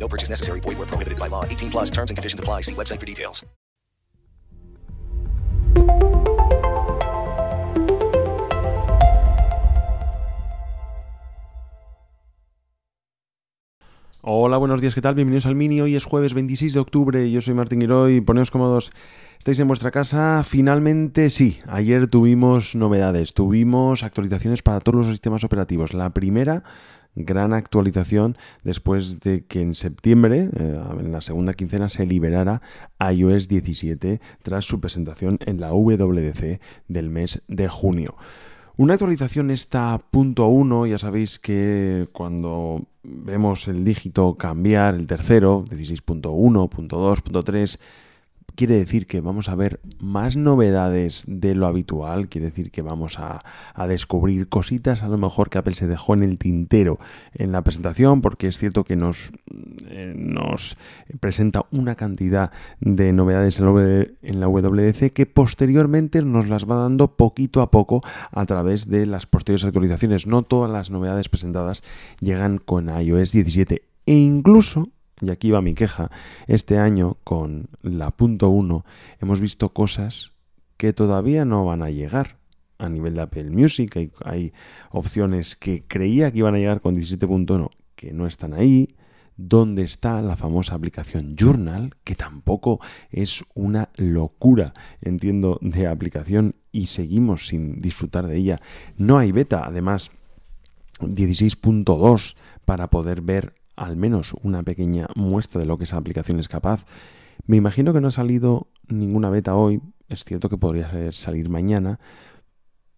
No purchase necessary. Void where prohibited by law. 18 plus terms and conditions apply. See website for details. Hola, buenos días, ¿qué tal? Bienvenidos al Mini. Hoy es jueves 26 de octubre. Yo soy Martín Giroy. Poneos cómodos. ¿Estáis en vuestra casa? Finalmente sí. Ayer tuvimos novedades. Tuvimos actualizaciones para todos los sistemas operativos. La primera gran actualización después de que en septiembre, eh, en la segunda quincena, se liberara iOS 17 tras su presentación en la WDC del mes de junio. Una actualización esta punto uno, ya sabéis que cuando vemos el dígito cambiar, el tercero, 16.1, punto 2, punto 3, quiere decir que vamos a ver más novedades de lo habitual, quiere decir que vamos a, descubrir cositas a lo mejor que Apple se dejó en el tintero en la presentación, porque es cierto que nos, eh, nos presenta una cantidad de novedades en la, en la WDC que posteriormente nos las va dando poquito a poco a través de las posteriores actualizaciones. No todas las novedades presentadas llegan con iOS 17 e incluso y aquí va mi queja, este año con la punto 1 hemos visto cosas que todavía no van a llegar a nivel de Apple Music. Hay, hay opciones que creía que iban a llegar con 17.1 que no están ahí. ¿Dónde está la famosa aplicación Journal? Que tampoco es una locura, entiendo, de aplicación y seguimos sin disfrutar de ella. No hay beta, además 16.2 para poder ver al menos una pequeña muestra de lo que esa aplicación es capaz. Me imagino que no ha salido ninguna beta hoy, es cierto que podría salir mañana,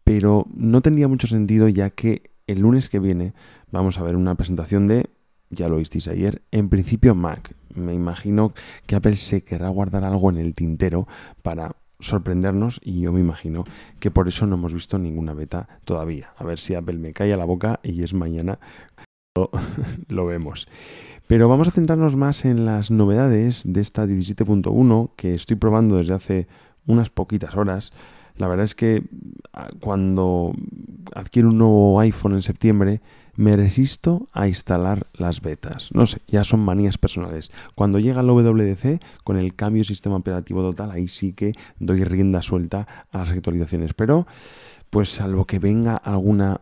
pero no tendría mucho sentido ya que el lunes que viene vamos a ver una presentación de, ya lo visteis ayer, en principio Mac. Me imagino que Apple se querrá guardar algo en el tintero para sorprendernos y yo me imagino que por eso no hemos visto ninguna beta todavía. A ver si Apple me cae a la boca y es mañana lo vemos. Pero vamos a centrarnos más en las novedades de esta 17.1 que estoy probando desde hace unas poquitas horas. La verdad es que ah, cuando adquiero un nuevo iPhone en septiembre, me resisto a instalar las betas. No sé, ya son manías personales. Cuando llega el WWDC, con el cambio de sistema operativo total, ahí sí que doy rienda suelta a las actualizaciones. Pero pues salvo que venga alguna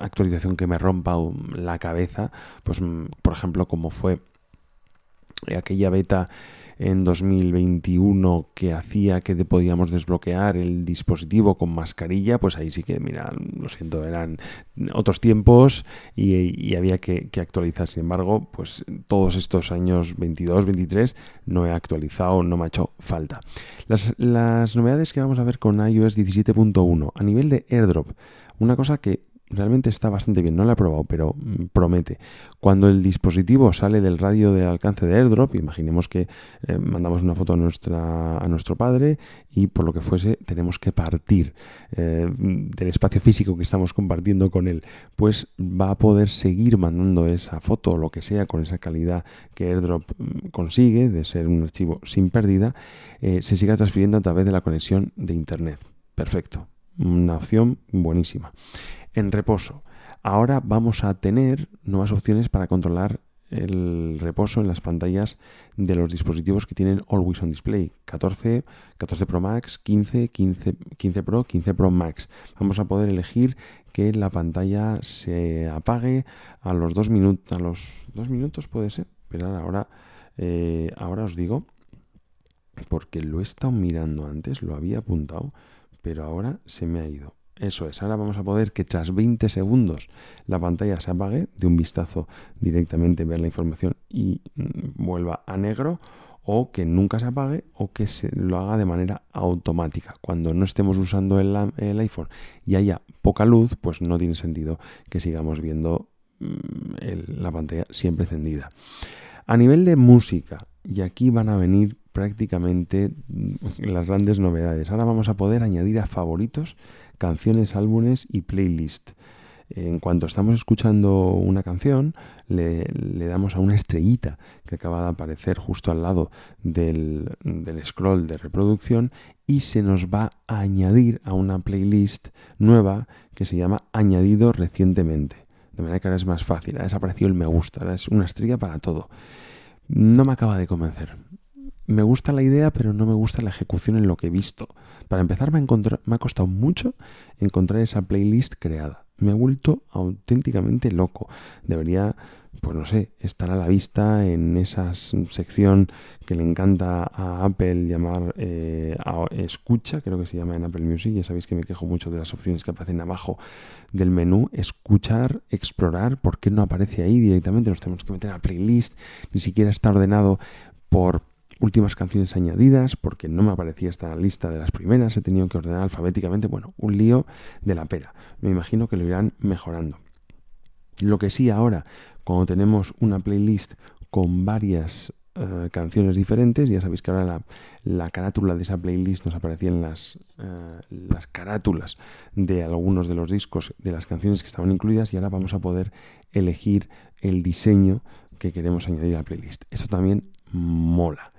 actualización que me rompa la cabeza, pues mm, por ejemplo como fue aquella beta en 2021 que hacía que podíamos desbloquear el dispositivo con mascarilla, pues ahí sí que, mira, lo siento, eran otros tiempos y, había que, actualizar. Sin embargo, pues todos estos años 22, 23 no he actualizado, no me ha hecho falta. Las, las novedades que vamos a ver con iOS 17.1 a nivel de airdrop, una cosa que realmente está bastante bien. No la he probado, pero mm, promete. Cuando el dispositivo sale del radio de alcance de AirDrop, imaginemos que eh, mandamos una foto a, nuestra, a nuestro padre y por lo que fuese tenemos que partir eh, del espacio físico que estamos compartiendo con él, pues va a poder seguir mandando esa foto o lo que sea con esa calidad que AirDrop mm, consigue de ser un archivo sin pérdida, eh, se siga transfiriendo a través de la conexión de Internet. Perfecto. Una opción buenísima en reposo. Ahora vamos a tener nuevas opciones para controlar el reposo en las pantallas de los dispositivos que tienen Always on Display 14, 14 Pro Max, 15, 15, 15 Pro, 15 Pro Max. Vamos a poder elegir que la pantalla se apague a los dos minutos, a los dos minutos puede ser. Pero ahora, eh, ahora os digo, porque lo he estado mirando antes, lo había apuntado, pero ahora se me ha ido. Eso es, ahora vamos a poder que tras 20 segundos la pantalla se apague, de un vistazo directamente ver la información y mm, vuelva a negro, o que nunca se apague o que se lo haga de manera automática. Cuando no estemos usando el, iPhone y haya poca luz, pues no tiene sentido que sigamos viendo mm, la pantalla siempre encendida. A nivel de música, y aquí van a venir prácticamente las grandes novedades. Ahora vamos a poder añadir a favoritos canciones, álbumes y playlist. En cuanto estamos escuchando una canción, le, damos a una estrellita que acaba de aparecer justo al lado del, del, scroll de reproducción y se nos va a añadir a una playlist nueva que se llama Añadido recientemente. De manera que ahora es más fácil. Ha desaparecido el me gusta. Es una estrella para todo. No me acaba de convencer. Me gusta la idea, pero no me gusta la ejecución en lo que he visto. Para empezar, me, me ha costado mucho encontrar esa playlist creada me ha vuelto auténticamente loco. Debería, pues no sé, estar a la vista en esa sección que le encanta a Apple llamar eh, escucha, creo que se llama en Apple Music. Ya sabéis que me quejo mucho de las opciones que aparecen abajo del menú. Escuchar, explorar, ¿por qué no aparece ahí directamente? Nos tenemos que meter a playlist, ni siquiera está ordenado por últimas canciones añadidas, porque no me aparecía esta lista de las primeras, he tenido que ordenar alfabéticamente, bueno, un lío de la pera. Me imagino que lo irán mejorando. Lo que sí ahora, cuando tenemos una playlist con varias eh, canciones diferentes, ya sabéis que ahora la, carátula de esa playlist nos aparecían las, eh, las carátulas de algunos de los discos de las canciones que estaban incluidas y ahora vamos a poder elegir el diseño que queremos añadir a la playlist. Esto también mola.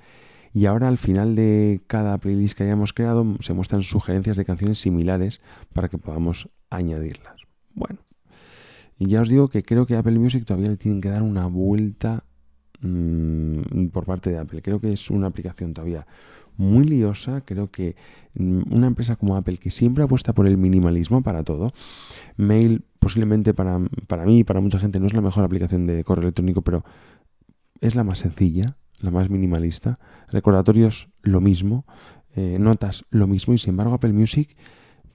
Y ahora al final de cada playlist que hayamos creado se muestran sugerencias de canciones similares para que podamos añadirlas. Bueno, y ya os digo que creo que Apple Music todavía le tienen que dar una vuelta mm, por parte de Apple. Creo que es una aplicación todavía muy liosa. Creo que mm, una empresa como Apple, que siempre apuesta por el minimalismo para todo, Mail posiblemente para, para mí y para mucha gente no es la mejor aplicación de correo electrónico, pero es la más sencilla, la más minimalista. Recordatorios, lo mismo. Eh, notas, lo mismo. Y sin embargo, Apple Music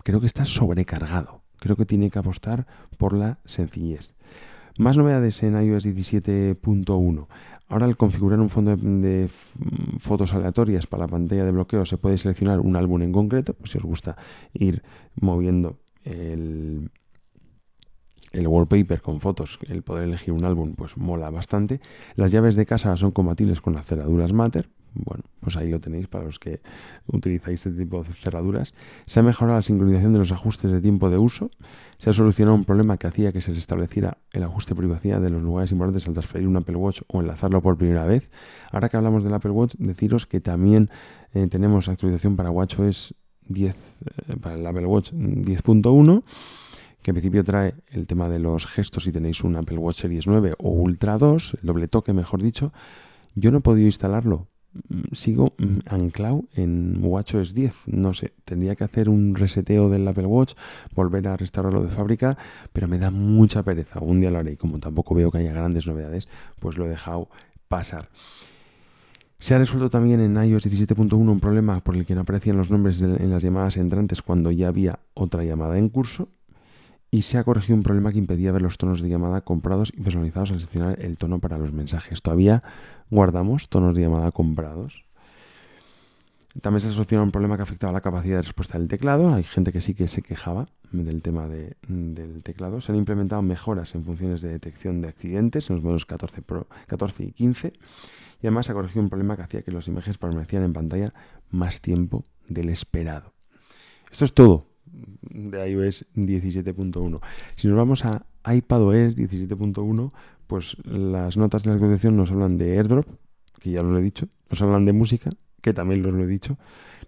creo que está sobrecargado. Creo que tiene que apostar por la sencillez. Más novedades en iOS 17.1. Ahora al configurar un fondo de, fotos aleatorias para la pantalla de bloqueo se puede seleccionar un álbum en concreto, pues si os gusta ir moviendo el, el wallpaper con fotos, el poder elegir un álbum, pues mola bastante. Las llaves de casa son compatibles con las cerraduras Matter. Bueno, pues ahí lo tenéis para los que utilizáis este tipo de cerraduras. Se ha mejorado la sincronización de los ajustes de tiempo de uso. Se ha solucionado un problema que hacía que se estableciera el ajuste de privacidad de los lugares importantes al transferir un Apple Watch o enlazarlo por primera vez. Ahora que hablamos del Apple Watch, deciros que también eh, tenemos actualización para WatchOS 10, eh, para el Apple Watch 10.1 que en principio trae el tema de los gestos si tenéis un Apple Watch Series 9 o Ultra 2, el doble toque mejor dicho. Yo no he podido instalarlo. Mm, sigo mm, anclado en WatchOS 10. No sé, tendría que hacer un reseteo del Apple Watch, volver a restaurarlo de fábrica, pero me da mucha pereza. Un día lo haré y como tampoco veo que haya grandes novedades, pues lo he dejado pasar. Se ha resuelto también en iOS 17.1 un problema por el que no aparecían los nombres en las llamadas entrantes cuando ya había otra llamada en curso y se ha corregido un problema que impedía ver los tonos de llamada comprados y personalizados al seleccionar el tono para los mensajes. Todavía guardamos tonos de llamada comprados. También se ha solucionado un problema que afectaba la capacidad de respuesta del teclado. Hay gente que sí que se quejaba del tema del teclado. Se han implementado mejoras en funciones de detección de accidentes en los modelos 14, Pro, 14 y 15. Y además se ha corregido un problema que hacía que las imágenes permanecieran en pantalla más tiempo del esperado. Esto es todo de iOS 17.1. Si nos vamos a iPadOS 17.1, pues las notas de la actualización nos hablan de AirDrop, que ya lo he dicho, nos hablan de música, que también lo he dicho,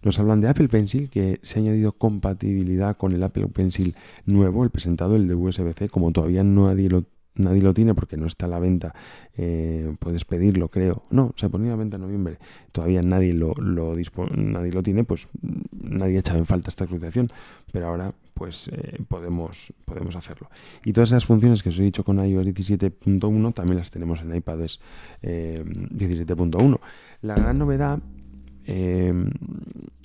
nos hablan de Apple Pencil, que se ha añadido compatibilidad con el Apple Pencil nuevo, el presentado, el de USB-C, como todavía nadie lo nadie lo tiene porque no está a la venta, eh, puedes pedirlo, creo. No, se ponía a venta en noviembre, todavía nadie lo, lo nadie lo tiene, pues nadie ha echado en falta esta actualización, pero ahora pues eh, podemos, podemos hacerlo. Y todas esas funciones que os he dicho con iOS 17.1 también las tenemos en iPadOS 17.1. Eh, la gran novedad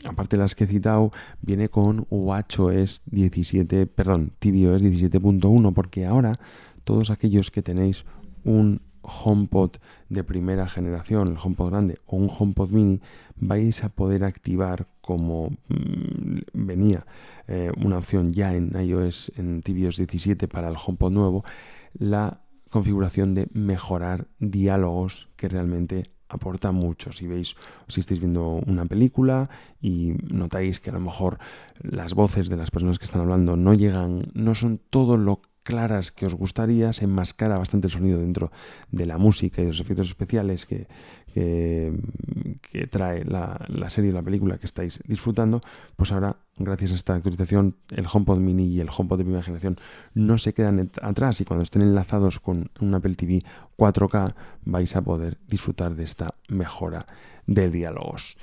aparte de las que he citado, viene con WatchOS 17, perdón, tvOS 17.1, porque ahora todos aquellos que tenéis un HomePod de primera generación, el HomePod grande o un HomePod mini, vais a poder activar como mm, venía eh, una opción ya en iOS, en tvOS 17 para el HomePod nuevo, la configuración de mejorar diálogos que realmente aporta mucho. Si veis, si estáis viendo una película y notáis que a lo mejor las voces de las personas que están hablando no llegan, no son todo lo claras que os gustaría, se enmascara bastante el sonido dentro de la música y los efectos especiales que, que, trae la, la serie, la película que estáis disfrutando, pues ahora, gracias a esta actualización, el HomePod Mini y el HomePod de primera generación no se quedan atrás y cuando estén enlazados con un Apple TV 4K vais a poder disfrutar de esta mejora de diálogos.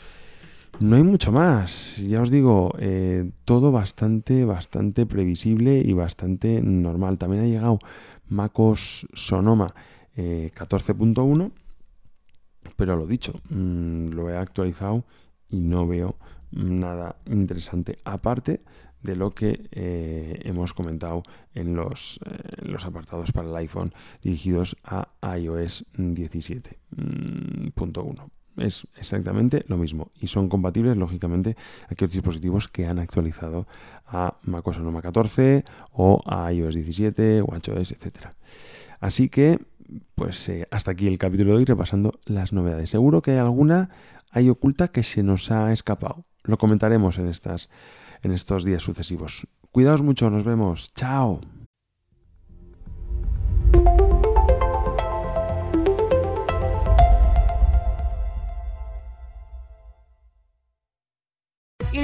No hay mucho más, ya os digo, eh, todo bastante, bastante previsible y bastante normal. También ha llegado MacOS Sonoma 14.1, eh, pero lo dicho, mm, lo he actualizado y no veo nada interesante. Aparte de lo que eh, hemos comentado en los, los, apartados para el iPhone dirigidos a iOS 17.1 es exactamente lo mismo y son compatibles, lógicamente, aquellos dispositivos que han actualizado a macOS Sonoma 14 o a iOS 17 o WatchOS, etc. Así que, pues eh, hasta aquí el capítulo de hoy repasando las novedades. Seguro que hay alguna hay oculta que se nos ha escapado. Lo comentaremos en, estas, en estos días sucesivos. Cuidaos mucho, nos vemos. Chao.